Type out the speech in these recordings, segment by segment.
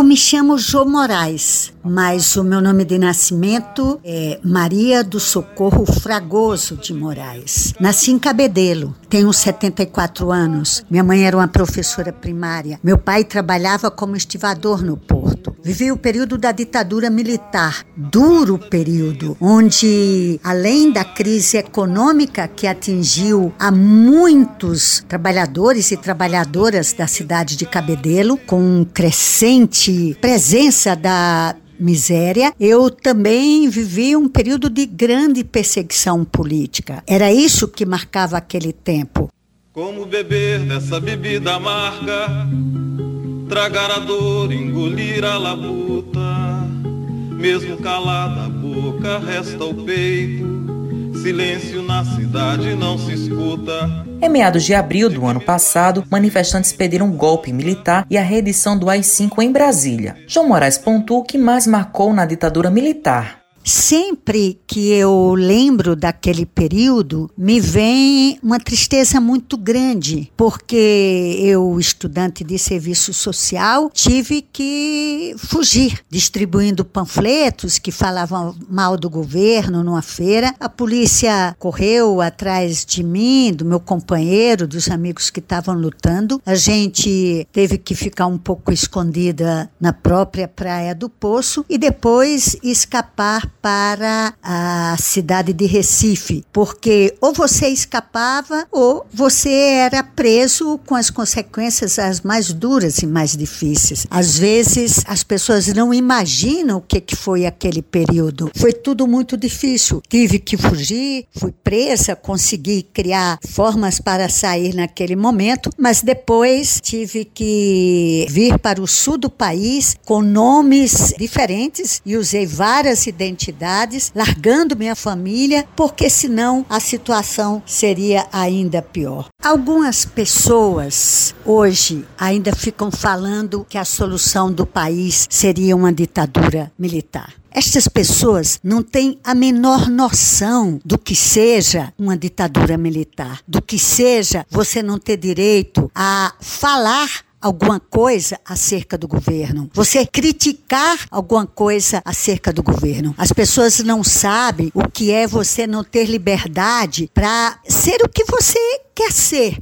Eu me chamo Jô Moraes, mas o meu nome de nascimento é Maria do Socorro Fragoso de Moraes. Nasci em Cabedelo, tenho 74 anos. Minha mãe era uma professora primária. Meu pai trabalhava como estivador no porto. Vivi o período da ditadura militar, duro período, onde, além da crise econômica que atingiu a muitos trabalhadores e trabalhadoras da cidade de Cabedelo, com crescente presença da miséria, eu também vivi um período de grande perseguição política. Era isso que marcava aquele tempo. Como beber dessa bebida amarga, tragar a dor, engolir a labuta, mesmo calada a boca, resta o peito. Silêncio na cidade não se escuta. Em meados de abril do ano passado, manifestantes pediram um golpe militar e a reedição do AI-5 em Brasília. João Moraes pontua o que mais marcou na ditadura militar. Sempre que eu lembro daquele período, me vem uma tristeza muito grande, porque eu, estudante de serviço social, tive que fugir, distribuindo panfletos que falavam mal do governo numa feira. A polícia correu atrás de mim, do meu companheiro, dos amigos que estavam lutando. A gente teve que ficar um pouco escondida na própria Praia do Poço e depois escapar para a cidade de Recife, porque ou você escapava ou você era preso com as consequências as mais duras e mais difíceis. Às vezes as pessoas não imaginam o que, que foi aquele período. Foi tudo muito difícil. Tive que fugir, fui presa, consegui criar formas para sair naquele momento, mas depois tive que vir para o sul do país com nomes diferentes e usei várias identidades largando minha família, porque senão a situação seria ainda pior. Algumas pessoas hoje ainda ficam falando que a solução do país seria uma ditadura militar. Estas pessoas não têm a menor noção do que seja uma ditadura militar, do que seja você não ter direito a falar alguma coisa acerca do governo, você criticar alguma coisa acerca do governo. As pessoas não sabem o que é você não ter liberdade para ser o que você quer ser.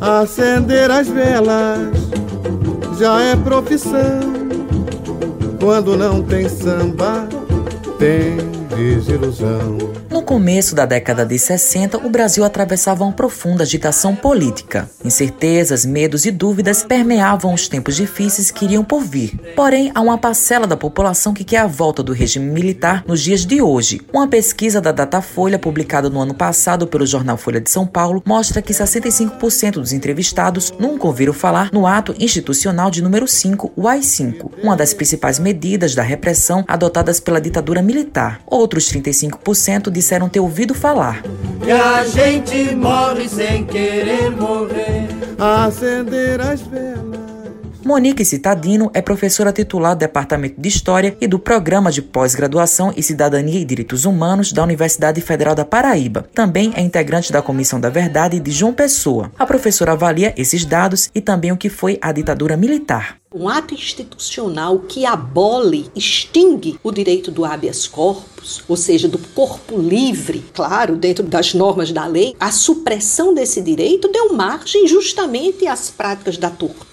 Acender as velas já é profissão. Quando não tem samba, tem desilusão. Começo da década de 60, o Brasil atravessava uma profunda agitação política. Incertezas, medos e dúvidas permeavam os tempos difíceis que iriam por vir. Porém, há uma parcela da população que quer a volta do regime militar nos dias de hoje. Uma pesquisa da Datafolha, publicada no ano passado pelo jornal Folha de São Paulo, mostra que 65% dos entrevistados nunca ouviram falar no ato institucional de número 5, o AI-5, uma das principais medidas da repressão adotadas pela ditadura militar. Outros 35% de disseram ter ouvido falar. E a gente morre sem querer morrer. Acender as velas. Monique Citadino é professora titular do Departamento de História e do Programa de Pós-Graduação em Cidadania e Direitos Humanos da Universidade Federal da Paraíba. Também é integrante da Comissão da Verdade de João Pessoa. A professora avalia esses dados e também o que foi a ditadura militar um ato institucional que abole, extingue o direito do habeas corpus, ou seja, do corpo livre, claro, dentro das normas da lei, a supressão desse direito deu margem justamente às práticas da tortura,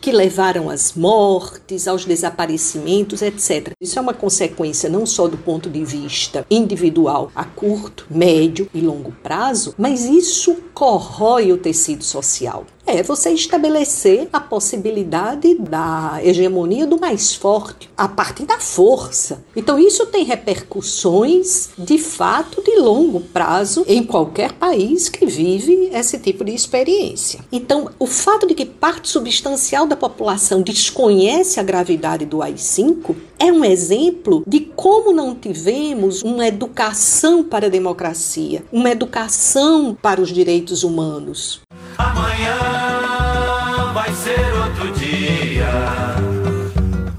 que levaram às mortes, aos desaparecimentos, etc. Isso é uma consequência não só do ponto de vista individual, a curto, médio e longo prazo, mas isso corrói o tecido social é você estabelecer a possibilidade da hegemonia do mais forte a partir da força. Então, isso tem repercussões de fato de longo prazo em qualquer país que vive esse tipo de experiência. Então, o fato de que parte substancial da população desconhece a gravidade do AI-5 é um exemplo de como não tivemos uma educação para a democracia, uma educação para os direitos humanos. Amanhã vai ser outro dia.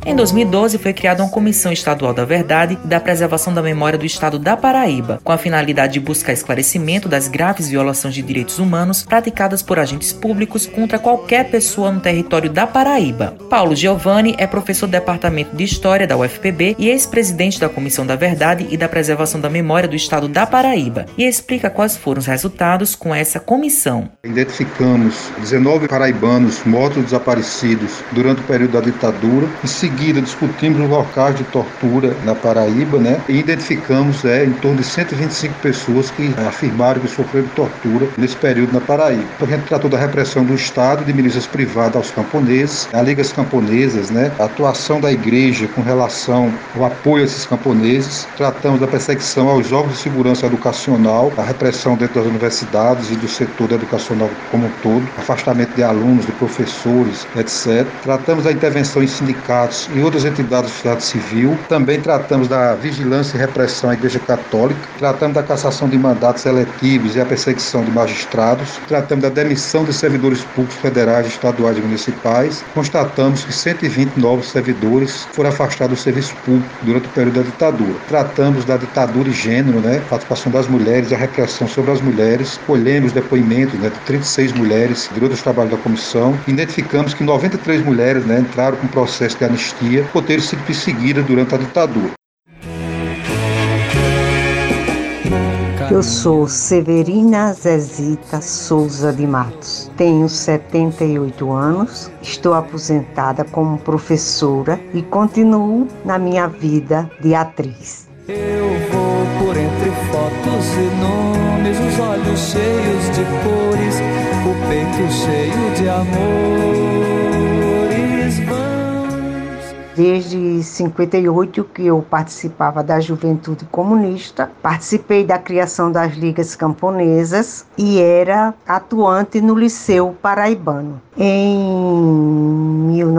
Em 2012, foi criada uma Comissão Estadual da Verdade e da Preservação da Memória do Estado da Paraíba, com a finalidade de buscar esclarecimento das graves violações de direitos humanos praticadas por agentes públicos contra qualquer pessoa no território da Paraíba. Paulo Giovanni é professor do Departamento de História da UFPB e ex-presidente da Comissão da Verdade e da Preservação da Memória do Estado da Paraíba, e explica quais foram os resultados com essa comissão. Identificamos 19 paraibanos mortos ou desaparecidos durante o período da ditadura. Em seguida, discutimos os locais de tortura na Paraíba, né? E identificamos é, em torno de 125 pessoas que afirmaram que sofreram tortura nesse período na Paraíba. A gente tratou da repressão do Estado, de milícias privadas aos camponeses, a Ligas Camponesas, né? A atuação da igreja com relação ao apoio a esses camponeses. Tratamos da perseguição aos órgãos de segurança educacional, a repressão dentro das universidades e do setor educacional como um todo, afastamento de alunos, de professores, etc. Tratamos da intervenção em sindicatos e outras entidades da sociedade civil. Também tratamos da vigilância e repressão à Igreja Católica. Tratamos da cassação de mandatos eletivos e a perseguição de magistrados. Tratamos da demissão de servidores públicos federais, estaduais e municipais. Constatamos que 120 novos servidores foram afastados do serviço público durante o período da ditadura. Tratamos da ditadura e gênero, né? participação das mulheres a repressão sobre as mulheres. Colhemos depoimentos né, de 36 mulheres durante os trabalhos da comissão. Identificamos que 93 mulheres né, entraram com processo de anistia por terem sido perseguidas durante a ditadura. Eu sou Severina Zezita Souza de Matos. Tenho 78 anos, estou aposentada como professora e continuo na minha vida de atriz. Eu vou por entre fotos e nomes, os olhos cheios de cores, o peito cheio de vãos. Desde 58 que eu participava da Juventude Comunista, participei da criação das ligas camponesas e era atuante no Liceu Paraibano. Em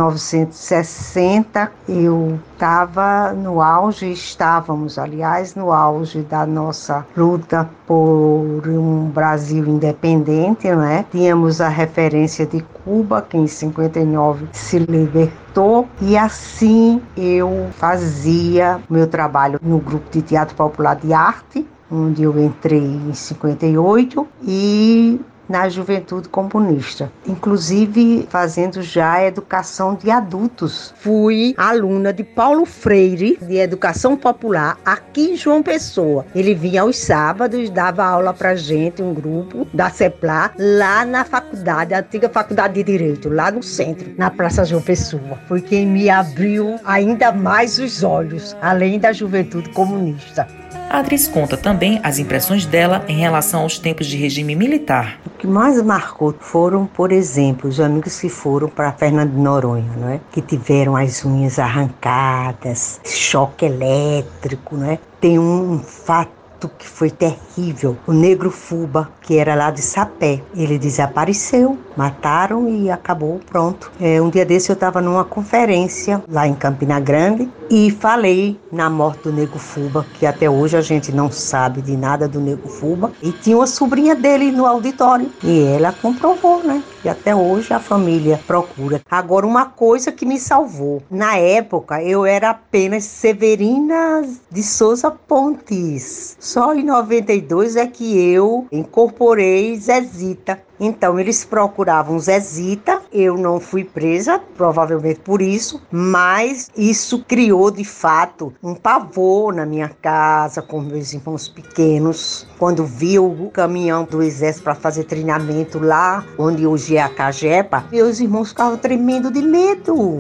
1960 eu estava no auge, estávamos, aliás, no auge da nossa luta por um Brasil independente, né? Tínhamos a referência de Cuba, que em 59 se libertou, e assim eu fazia meu trabalho no grupo de teatro popular de arte, onde eu entrei em 58 e na juventude comunista, inclusive fazendo já educação de adultos. Fui aluna de Paulo Freire, de educação popular, aqui em João Pessoa. Ele vinha aos sábados, dava aula pra gente, um grupo da CEPLA, lá na faculdade, a antiga faculdade de Direito, lá no centro, na Praça João Pessoa. Foi quem me abriu ainda mais os olhos, além da juventude comunista. A atriz conta também as impressões dela em relação aos tempos de regime militar. O que mais marcou foram, por exemplo, os amigos que foram para Fernando de Noronha, não é? que tiveram as unhas arrancadas, choque elétrico, não é? Tem um fato que foi terrível. O negro Fuba, que era lá de Sapé, ele desapareceu, mataram e acabou, pronto. É, um dia desse eu estava numa conferência lá em Campina Grande e falei na morte do Nego Fuba, que até hoje a gente não sabe de nada do Nego Fuba. E tinha uma sobrinha dele no auditório. E ela comprovou, né? E até hoje a família procura. Agora, uma coisa que me salvou. Na época, eu era apenas Severina de Souza Pontes. Só em 92 é que eu incorporei Zezita então eles procuravam Zezita, eu não fui presa, provavelmente por isso, mas isso criou de fato um pavor na minha casa com meus irmãos pequenos. Quando vi o caminhão do exército para fazer treinamento lá, onde hoje é a Cajepa, meus irmãos ficavam tremendo de medo.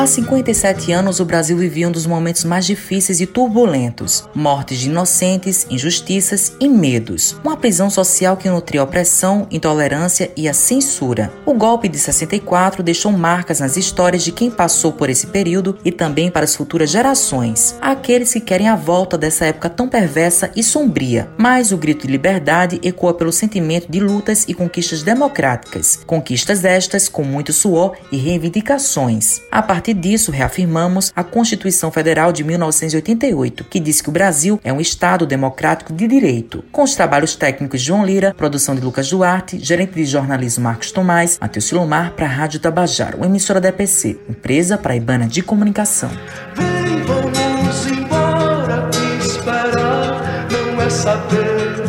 Há 57 anos, o Brasil vivia um dos momentos mais difíceis e turbulentos: mortes de inocentes, injustiças e medos. Uma prisão social que nutria a opressão, intolerância e a censura. O golpe de 64 deixou marcas nas histórias de quem passou por esse período e também para as futuras gerações. Aqueles que querem a volta dessa época tão perversa e sombria. Mas o grito de liberdade ecoa pelo sentimento de lutas e conquistas democráticas. Conquistas estas com muito suor e reivindicações. A partir partir disso, reafirmamos a Constituição Federal de 1988, que diz que o Brasil é um Estado democrático de direito. Com os trabalhos técnicos de João Lira, produção de Lucas Duarte, gerente de jornalismo Marcos Tomás, Matheus Silomar para a Rádio Tabajaro, uma emissora da EPC, empresa paraibana de comunicação. Vem, vamos embora, que esperar não é saber.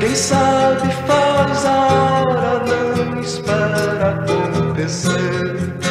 Quem sabe faz a hora, não espera acontecer.